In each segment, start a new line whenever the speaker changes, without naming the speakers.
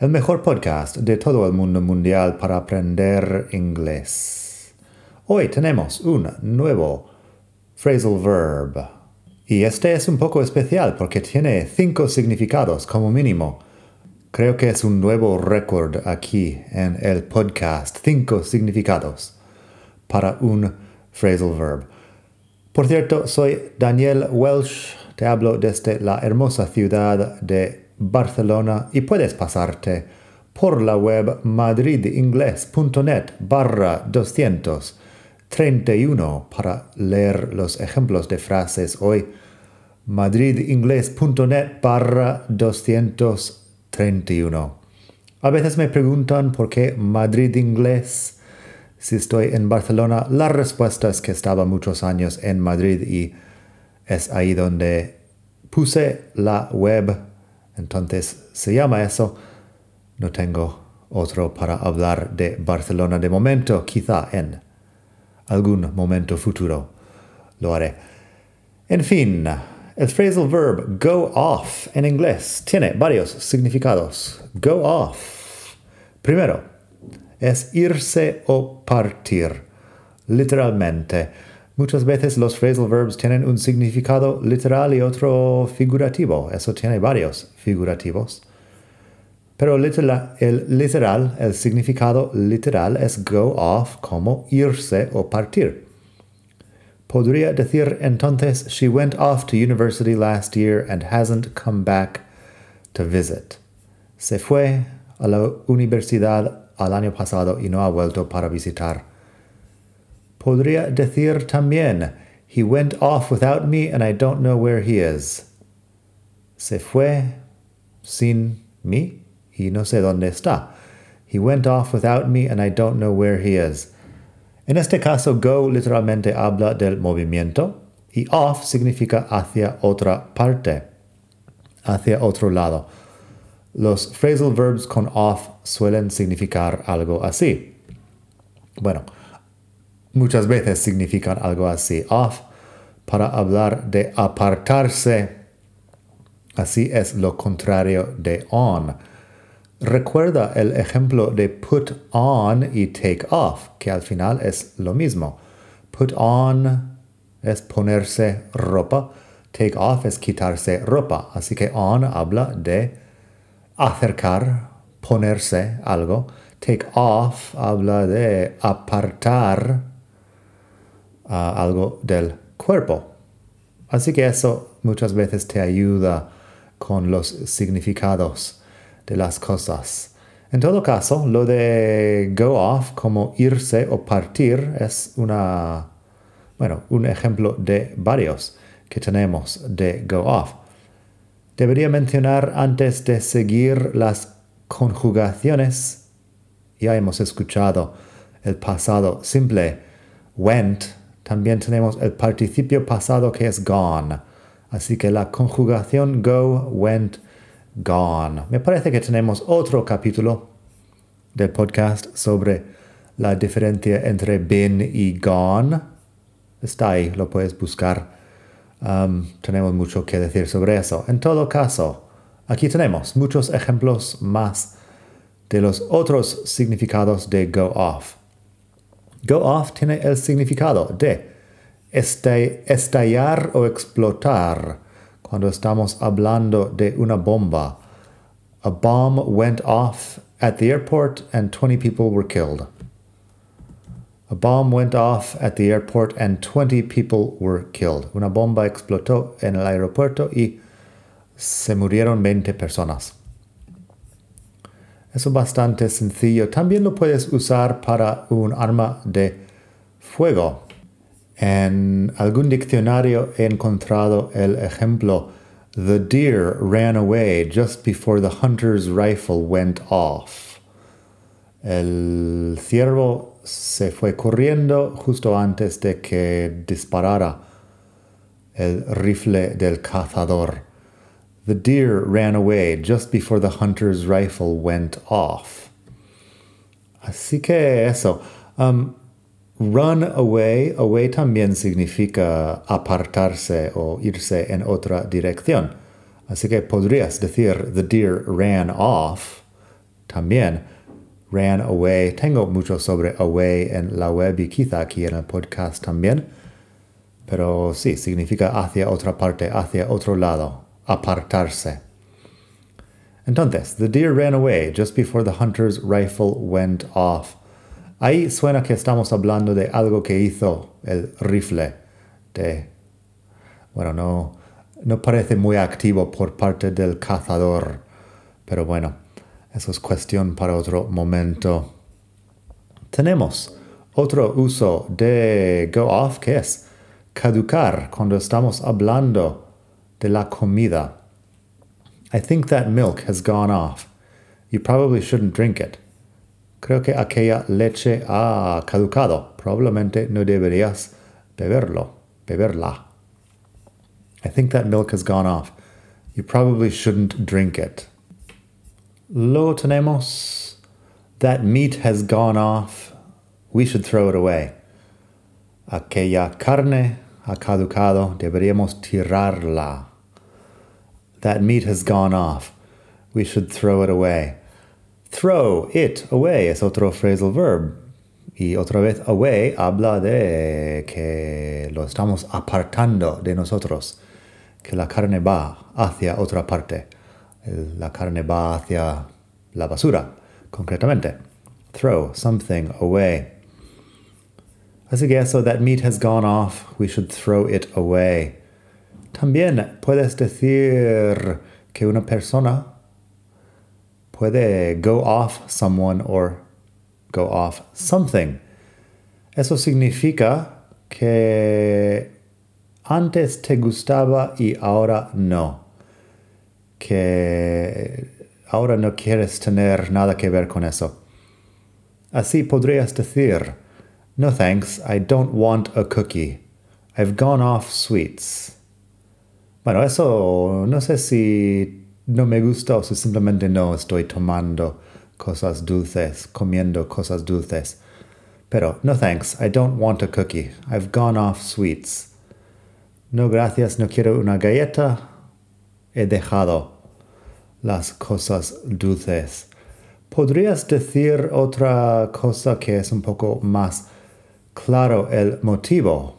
el mejor podcast de todo el mundo mundial para aprender inglés. Hoy tenemos un nuevo phrasal verb. Y este es un poco especial porque tiene cinco significados como mínimo. Creo que es un nuevo récord aquí en el podcast. Cinco significados para un phrasal verb. Por cierto, soy Daniel Welsh. Te hablo desde la hermosa ciudad de Barcelona y puedes pasarte por la web madridingles.net barra 231 para leer los ejemplos de frases hoy. madridingles.net barra 231. A veces me preguntan por qué Madrid Inglés si estoy en Barcelona. La respuesta es que estaba muchos años en Madrid y es ahí donde puse la web entonces se llama eso. No tengo otro para hablar de Barcelona de momento, quizá en algún momento futuro lo haré. En fin, el phrasal verb go off en inglés tiene varios significados. Go off. Primero, es irse o partir. Literalmente, Muchas veces los phrasal verbs tienen un significado literal y otro figurativo. Eso tiene varios figurativos. Pero el literal, el significado literal es go off como irse o partir. Podría decir entonces, she went off to university last year and hasn't come back to visit. Se fue a la universidad al año pasado y no ha vuelto para visitar Podría decir también, He went off without me and I don't know where he is. Se fue sin mí y no sé dónde está. He went off without me and I don't know where he is. En este caso, go literalmente habla del movimiento y off significa hacia otra parte, hacia otro lado. Los phrasal verbs con off suelen significar algo así. Bueno, muchas veces significan algo así. Off para hablar de apartarse. Así es lo contrario de on. Recuerda el ejemplo de put on y take off, que al final es lo mismo. Put on es ponerse ropa, take off es quitarse ropa. Así que on habla de acercar, ponerse algo. Take off habla de apartar algo del cuerpo. Así que eso muchas veces te ayuda con los significados de las cosas. En todo caso, lo de go off como irse o partir es una, bueno, un ejemplo de varios que tenemos de go off. Debería mencionar antes de seguir las conjugaciones. Ya hemos escuchado el pasado simple went también tenemos el participio pasado que es gone. Así que la conjugación go, went, gone. Me parece que tenemos otro capítulo del podcast sobre la diferencia entre been y gone. Está ahí, lo puedes buscar. Um, tenemos mucho que decir sobre eso. En todo caso, aquí tenemos muchos ejemplos más de los otros significados de go off. Go off tiene el significado de estallar o explotar cuando estamos hablando de una bomba. A bomb went off at the airport and 20 people were killed. A bomb went off at the airport and 20 people were killed. Una bomba explotó en el aeropuerto y se murieron 20 personas. Es bastante sencillo. También lo puedes usar para un arma de fuego. En algún diccionario he encontrado el ejemplo The deer ran away just before the hunter's rifle went off. El ciervo se fue corriendo justo antes de que disparara el rifle del cazador. The deer ran away just before the hunter's rifle went off. Así que eso. Um, run away, away también significa apartarse o irse en otra dirección. Así que podrías decir the deer ran off también. Ran away. Tengo mucho sobre away en la web y quizá aquí en el podcast también. Pero sí, significa hacia otra parte, hacia otro lado, apartarse. Entonces, the deer ran away just before the hunter's rifle went off. Ahí suena que estamos hablando de algo que hizo el rifle. De, bueno, no, no parece muy activo por parte del cazador, pero bueno, eso es cuestión para otro momento. Tenemos otro uso de go off, que es caducar cuando estamos hablando de la comida. I think that milk has gone off. You probably shouldn't drink it. Creo que aquella leche ha caducado. Probablemente no deberías beberlo, beberla. I think that milk has gone off. You probably shouldn't drink it. Lo tenemos that meat has gone off. We should throw it away. Aquella carne ha caducado. Deberíamos tirarla. That meat has gone off. We should throw it away. Throw it away es otro phrasal verb. Y otra vez, away habla de que lo estamos apartando de nosotros, que la carne va hacia otra parte. La carne va hacia la basura, concretamente. Throw something away. Así that meat has gone off, we should throw it away. También puedes decir que una persona puede go off someone or go off something. Eso significa que antes te gustaba y ahora no. Que ahora no quieres tener nada que ver con eso. Así podrías decir, no thanks, I don't want a cookie. I've gone off sweets. Bueno, eso no sé si no me gusta o si simplemente no estoy tomando cosas dulces, comiendo cosas dulces. Pero no thanks, I don't want a cookie. I've gone off sweets. No gracias, no quiero una galleta. He dejado las cosas dulces. ¿Podrías decir otra cosa que es un poco más claro el motivo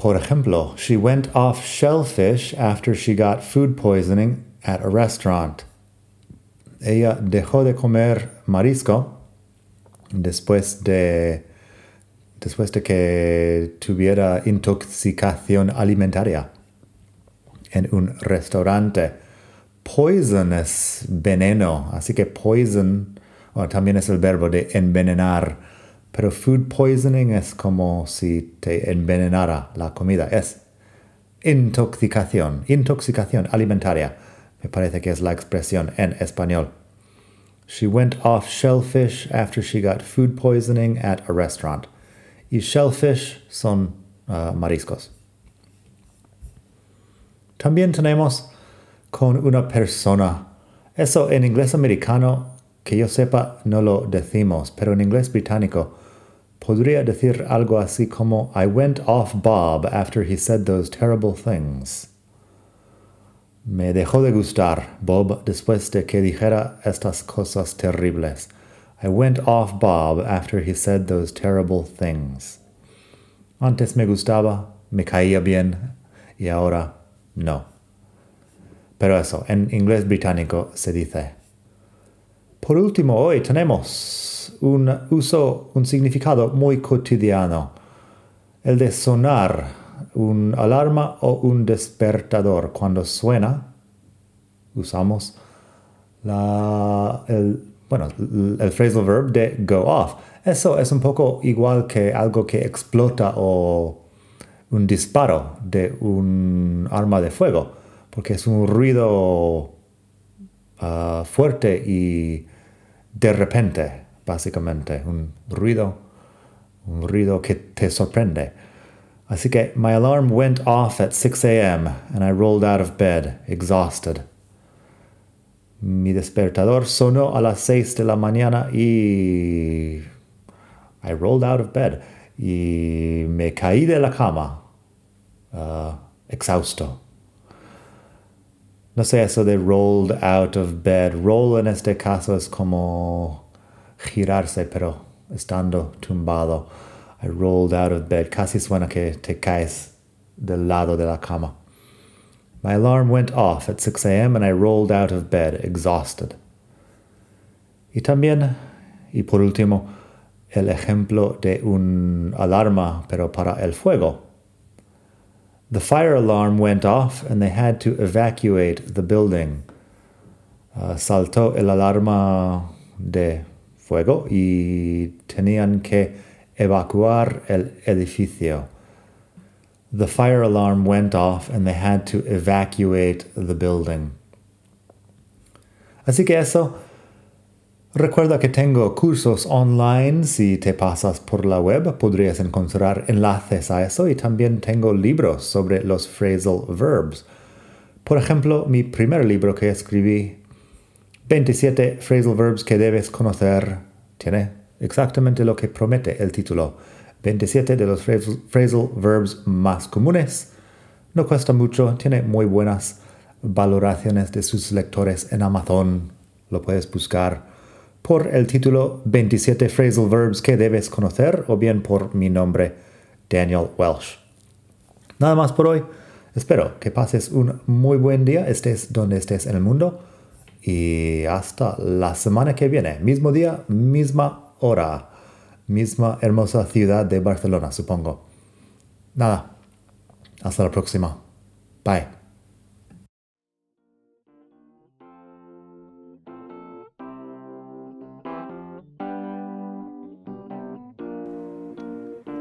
Por ejemplo, she went off shellfish after she got food poisoning at a restaurant. Ella dejó de comer marisco después de después de que tuviera intoxicación alimentaria en un restaurante. Poison es veneno, así que poison también es el verbo de envenenar pero food poisoning es como si te envenenara la comida. Es intoxicación, intoxicación alimentaria. Me parece que es la expresión en español. She went off shellfish after she got food poisoning at a restaurant. Y shellfish son uh, mariscos. También tenemos con una persona. Eso en inglés americano, que yo sepa, no lo decimos, pero en inglés británico podría decir algo así como I went off Bob after he said those terrible things. Me dejó de gustar Bob después de que dijera estas cosas terribles. I went off Bob after he said those terrible things. Antes me gustaba, me caía bien y ahora no. Pero eso, en inglés británico se dice. Por último, hoy tenemos un uso, un significado muy cotidiano, el de sonar, un alarma o un despertador. Cuando suena, usamos la, el, bueno, el phrasal verb de go off. Eso es un poco igual que algo que explota o un disparo de un arma de fuego, porque es un ruido ah, fuerte y de repente básicamente, un ruido, un ruido que te sorprende. Así que my alarm went off at 6 a.m. and I rolled out of bed, exhausted. Mi despertador sonó a las 6 de la mañana y I rolled out of bed y me caí de la cama, uh, exhausto. No sé eso de rolled out of bed. Roll en este caso es como girarse, pero estando tumbado. I rolled out of bed. Casi suena que te caes del lado de la cama. My alarm went off at 6 a.m. and I rolled out of bed, exhausted. Y también, y por último, el ejemplo de un alarma, pero para el fuego. The fire alarm went off and they had to evacuate the building. Uh, saltó el alarma de fuego y tenían que evacuar el edificio. The fire alarm went off and they had to evacuate the building. Así que eso Recuerda que tengo cursos online. Si te pasas por la web, podrías encontrar enlaces a eso y también tengo libros sobre los phrasal verbs. Por ejemplo, mi primer libro que escribí, 27 phrasal verbs que debes conocer, tiene exactamente lo que promete el título. 27 de los phrasal verbs más comunes. No cuesta mucho, tiene muy buenas valoraciones de sus lectores en Amazon. Lo puedes buscar por el título 27 phrasal verbs que debes conocer o bien por mi nombre, Daniel Welsh. Nada más por hoy. Espero que pases un muy buen día, estés donde estés en el mundo. Y hasta la semana que viene, mismo día, misma hora, misma hermosa ciudad de Barcelona, supongo. Nada, hasta la próxima. Bye.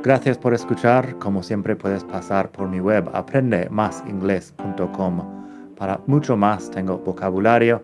Gracias por escuchar. Como siempre puedes pasar por mi web aprendemasingles.com. Para mucho más tengo vocabulario,